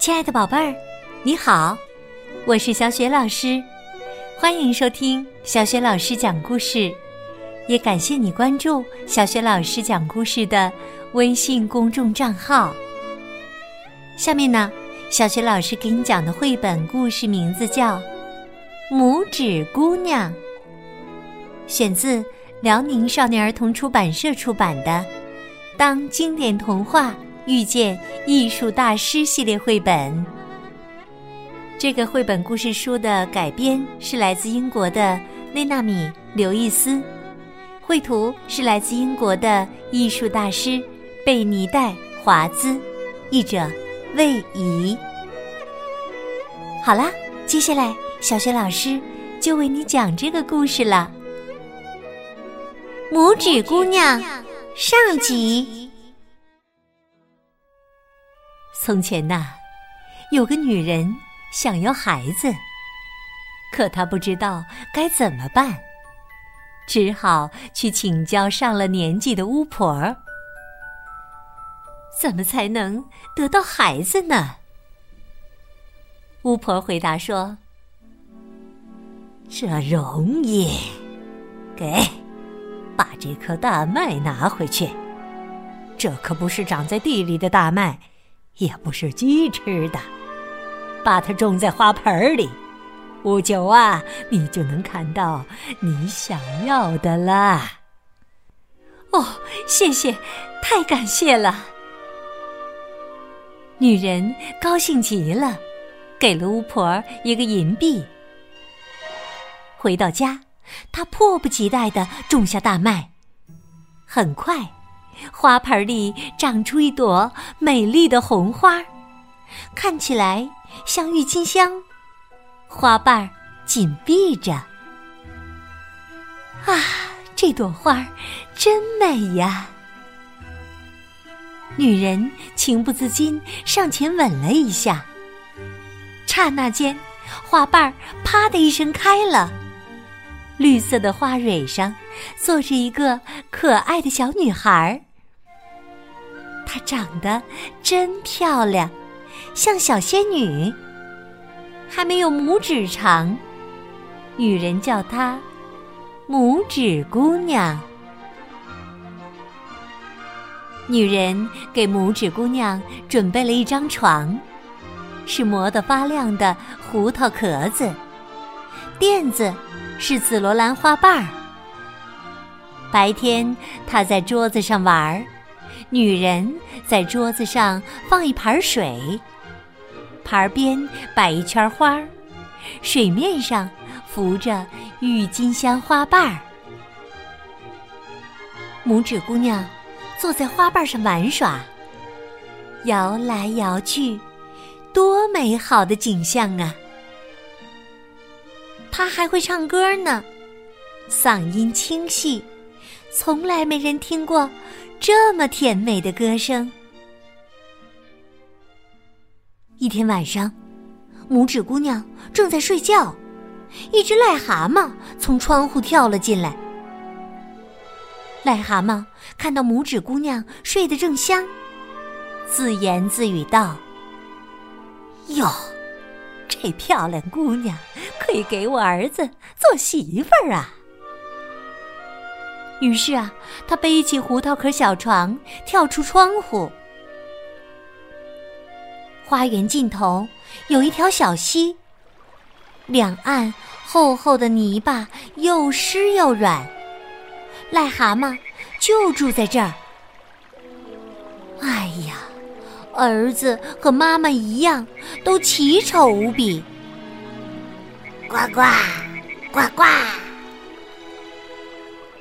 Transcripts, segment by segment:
亲爱的宝贝儿，你好，我是小雪老师，欢迎收听小雪老师讲故事，也感谢你关注小雪老师讲故事的微信公众账号。下面呢，小雪老师给你讲的绘本故事名字叫《拇指姑娘》，选自辽宁少年儿童出版社出版的《当经典童话》。遇见艺术大师系列绘本，这个绘本故事书的改编是来自英国的内纳米·刘易斯，绘图是来自英国的艺术大师贝尼戴·华兹，译者魏怡。好啦，接下来小学老师就为你讲这个故事了，《拇指姑娘》上集。从前呐，有个女人想要孩子，可她不知道该怎么办，只好去请教上了年纪的巫婆。怎么才能得到孩子呢？巫婆回答说：“这容易，给，把这颗大麦拿回去。这可不是长在地里的大麦。”也不是鸡吃的，把它种在花盆里，不久啊，你就能看到你想要的啦。哦，谢谢，太感谢了。女人高兴极了，给了巫婆一个银币。回到家，她迫不及待的种下大麦，很快。花盆里长出一朵美丽的红花，看起来像郁金香，花瓣紧闭着。啊，这朵花真美呀！女人情不自禁上前吻了一下，刹那间，花瓣啪的一声开了，绿色的花蕊上坐着一个可爱的小女孩。她长得真漂亮，像小仙女，还没有拇指长。女人叫她拇指姑娘。女人给拇指姑娘准备了一张床，是磨得发亮的胡桃壳子，垫子是紫罗兰花瓣儿。白天，她在桌子上玩儿。女人在桌子上放一盘水，盘边摆一圈花儿，水面上浮着郁金香花瓣儿。拇指姑娘坐在花瓣上玩耍，摇来摇去，多美好的景象啊！她还会唱歌呢，嗓音清晰，从来没人听过。这么甜美的歌声。一天晚上，拇指姑娘正在睡觉，一只癞蛤蟆从窗户跳了进来。癞蛤蟆看到拇指姑娘睡得正香，自言自语道：“哟，这漂亮姑娘可以给我儿子做媳妇儿啊！”于是啊，他背起胡桃壳小床，跳出窗户。花园尽头有一条小溪，两岸厚厚的泥巴，又湿又软。癞蛤蟆就住在这儿。哎呀，儿子和妈妈一样，都奇丑无比。呱呱，呱呱。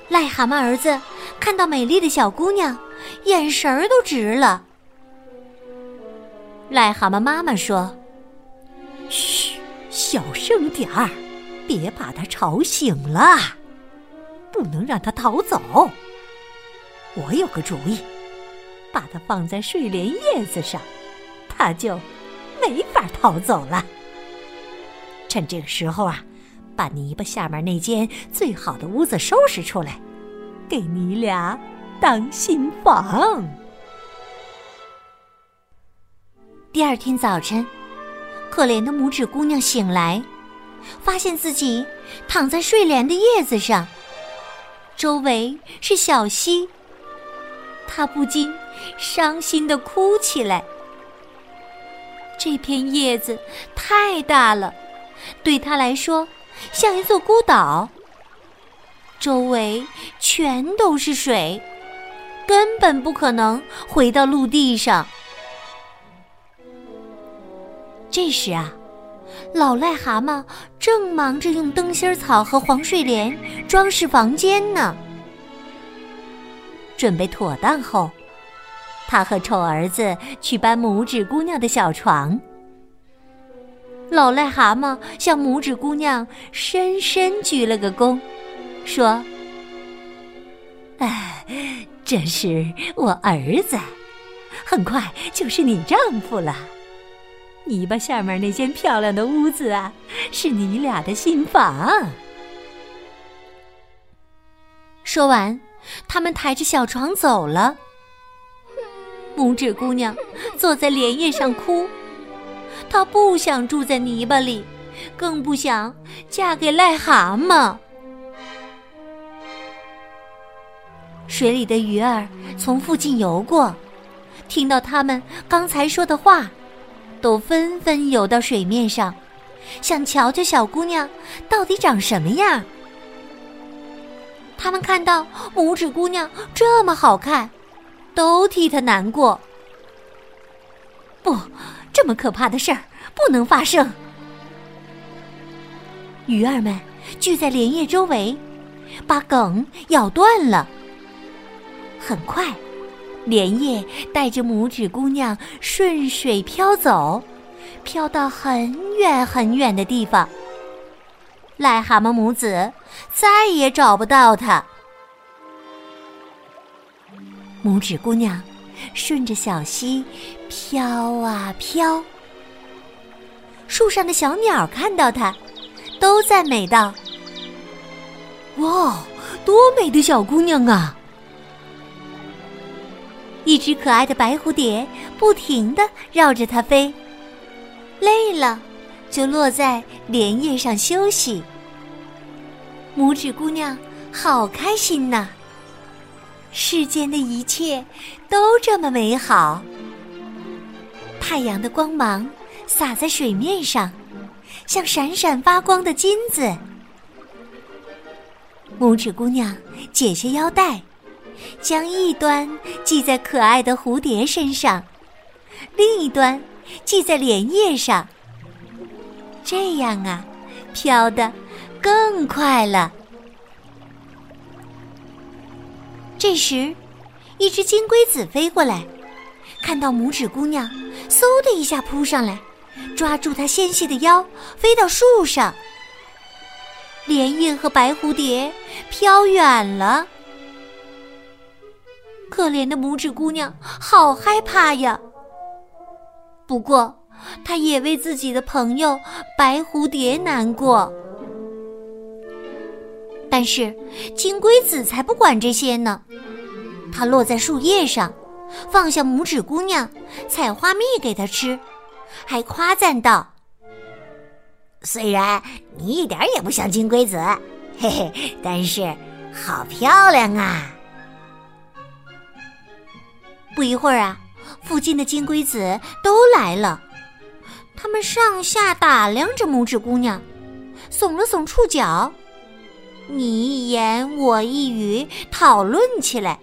癞蛤蟆儿子看到美丽的小姑娘，眼神儿都直了。癞蛤蟆妈妈说：“嘘，小声点儿，别把她吵醒了，不能让她逃走。我有个主意，把它放在睡莲叶子上，它就没法逃走了。趁这个时候啊。”把泥巴下面那间最好的屋子收拾出来，给你俩当新房。第二天早晨，可怜的拇指姑娘醒来，发现自己躺在睡莲的叶子上，周围是小溪。她不禁伤心的哭起来。这片叶子太大了，对她来说像一座孤岛，周围全都是水，根本不可能回到陆地上。这时啊，老癞蛤蟆正忙着用灯芯草和黄睡莲装饰房间呢。准备妥当后，他和丑儿子去搬拇指姑娘的小床。老癞蛤蟆向拇指姑娘深深鞠了个躬，说：“哎，这是我儿子，很快就是你丈夫了。”泥巴下面那间漂亮的屋子啊，是你俩的新房。说完，他们抬着小床走了。拇指姑娘坐在莲叶上哭，她不想住在泥巴里，更不想嫁给癞蛤蟆。水里的鱼儿从附近游过，听到他们刚才说的话。都纷纷游到水面上，想瞧瞧小姑娘到底长什么样。他们看到拇指姑娘这么好看，都替她难过。不，这么可怕的事儿不能发生。鱼儿们聚在莲叶周围，把梗咬断了。很快。莲叶带着拇指姑娘顺水飘走，飘到很远很远的地方。癞蛤蟆母子再也找不到它。拇指姑娘顺着小溪飘啊飘，树上的小鸟看到它，都赞美道：“哇，多美的小姑娘啊！”一只可爱的白蝴蝶不停地绕着它飞，累了就落在莲叶上休息。拇指姑娘好开心呐！世间的一切都这么美好。太阳的光芒洒在水面上，像闪闪发光的金子。拇指姑娘解下腰带。将一端系在可爱的蝴蝶身上，另一端系在莲叶上。这样啊，飘得更快了。这时，一只金龟子飞过来，看到拇指姑娘，嗖的一下扑上来，抓住她纤细的腰，飞到树上。莲叶和白蝴蝶飘远了。可怜的拇指姑娘好害怕呀！不过，她也为自己的朋友白蝴蝶难过。但是，金龟子才不管这些呢。它落在树叶上，放下拇指姑娘，采花蜜给她吃，还夸赞道：“虽然你一点也不像金龟子，嘿嘿，但是好漂亮啊！”不一会儿啊，附近的金龟子都来了，他们上下打量着拇指姑娘，耸了耸触角，你一言我一语讨论起来。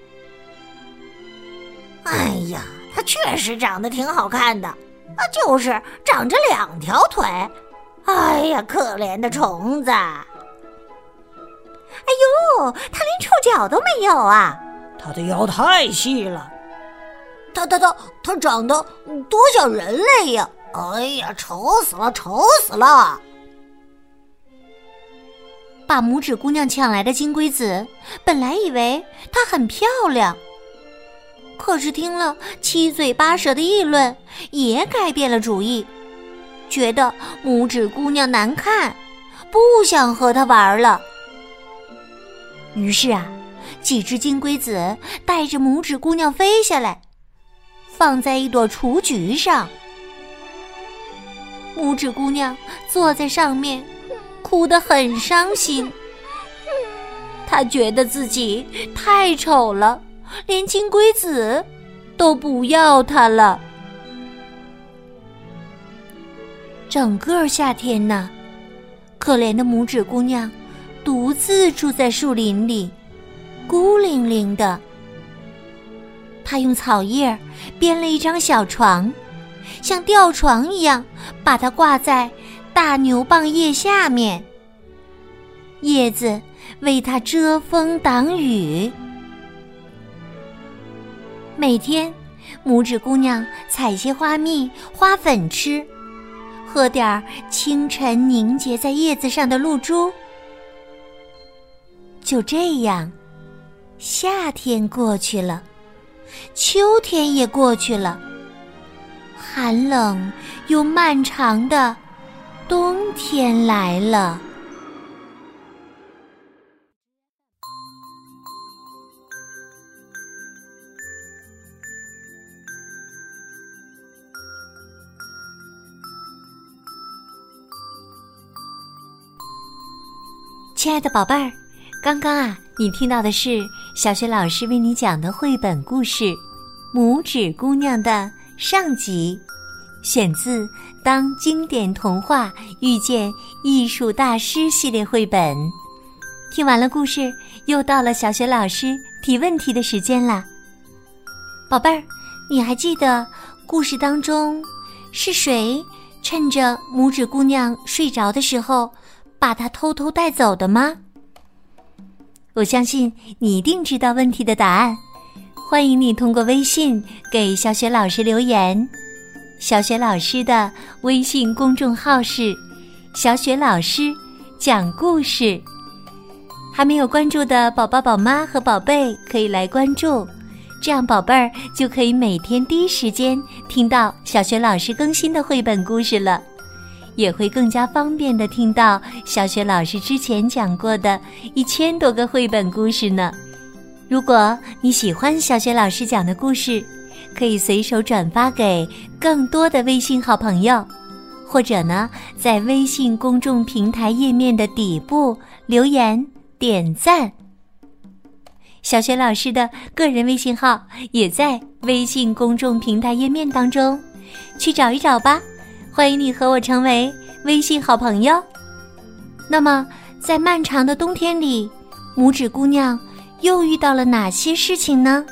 哎呀，它确实长得挺好看的，啊，就是长着两条腿。哎呀，可怜的虫子！哎呦，它连触角都没有啊！它的腰太细了。他他他他长得多像人类呀！哎呀，丑死了，丑死了！把拇指姑娘抢来的金龟子，本来以为她很漂亮，可是听了七嘴八舌的议论，也改变了主意，觉得拇指姑娘难看，不想和她玩了。于是啊，几只金龟子带着拇指姑娘飞下来。放在一朵雏菊上，拇指姑娘坐在上面，哭得很伤心。他觉得自己太丑了，连金龟子都不要他了。整个夏天呢，可怜的拇指姑娘独自住在树林里，孤零零的。她用草叶编了一张小床，像吊床一样，把它挂在大牛蒡叶下面。叶子为它遮风挡雨。每天，拇指姑娘采些花蜜、花粉吃。喝点儿清晨凝结在叶子上的露珠。就这样，夏天过去了，秋天也过去了，寒冷又漫长的冬天来了。亲爱的宝贝儿，刚刚啊，你听到的是小学老师为你讲的绘本故事《拇指姑娘》的上集，选自《当经典童话遇见艺术大师》系列绘本。听完了故事，又到了小雪老师提问题的时间了。宝贝儿，你还记得故事当中是谁趁着拇指姑娘睡着的时候？把它偷偷带走的吗？我相信你一定知道问题的答案。欢迎你通过微信给小雪老师留言。小雪老师的微信公众号是“小雪老师讲故事”。还没有关注的宝宝、宝妈和宝贝可以来关注，这样宝贝儿就可以每天第一时间听到小雪老师更新的绘本故事了。也会更加方便的听到小雪老师之前讲过的一千多个绘本故事呢。如果你喜欢小雪老师讲的故事，可以随手转发给更多的微信好朋友，或者呢，在微信公众平台页面的底部留言点赞。小雪老师的个人微信号也在微信公众平台页面当中，去找一找吧。欢迎你和我成为微信好朋友。那么，在漫长的冬天里，拇指姑娘又遇到了哪些事情呢？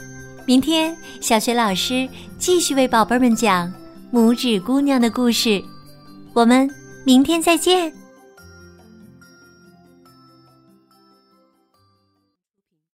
明天，小学老师继续为宝贝们讲拇指姑娘的故事。我们明天再见。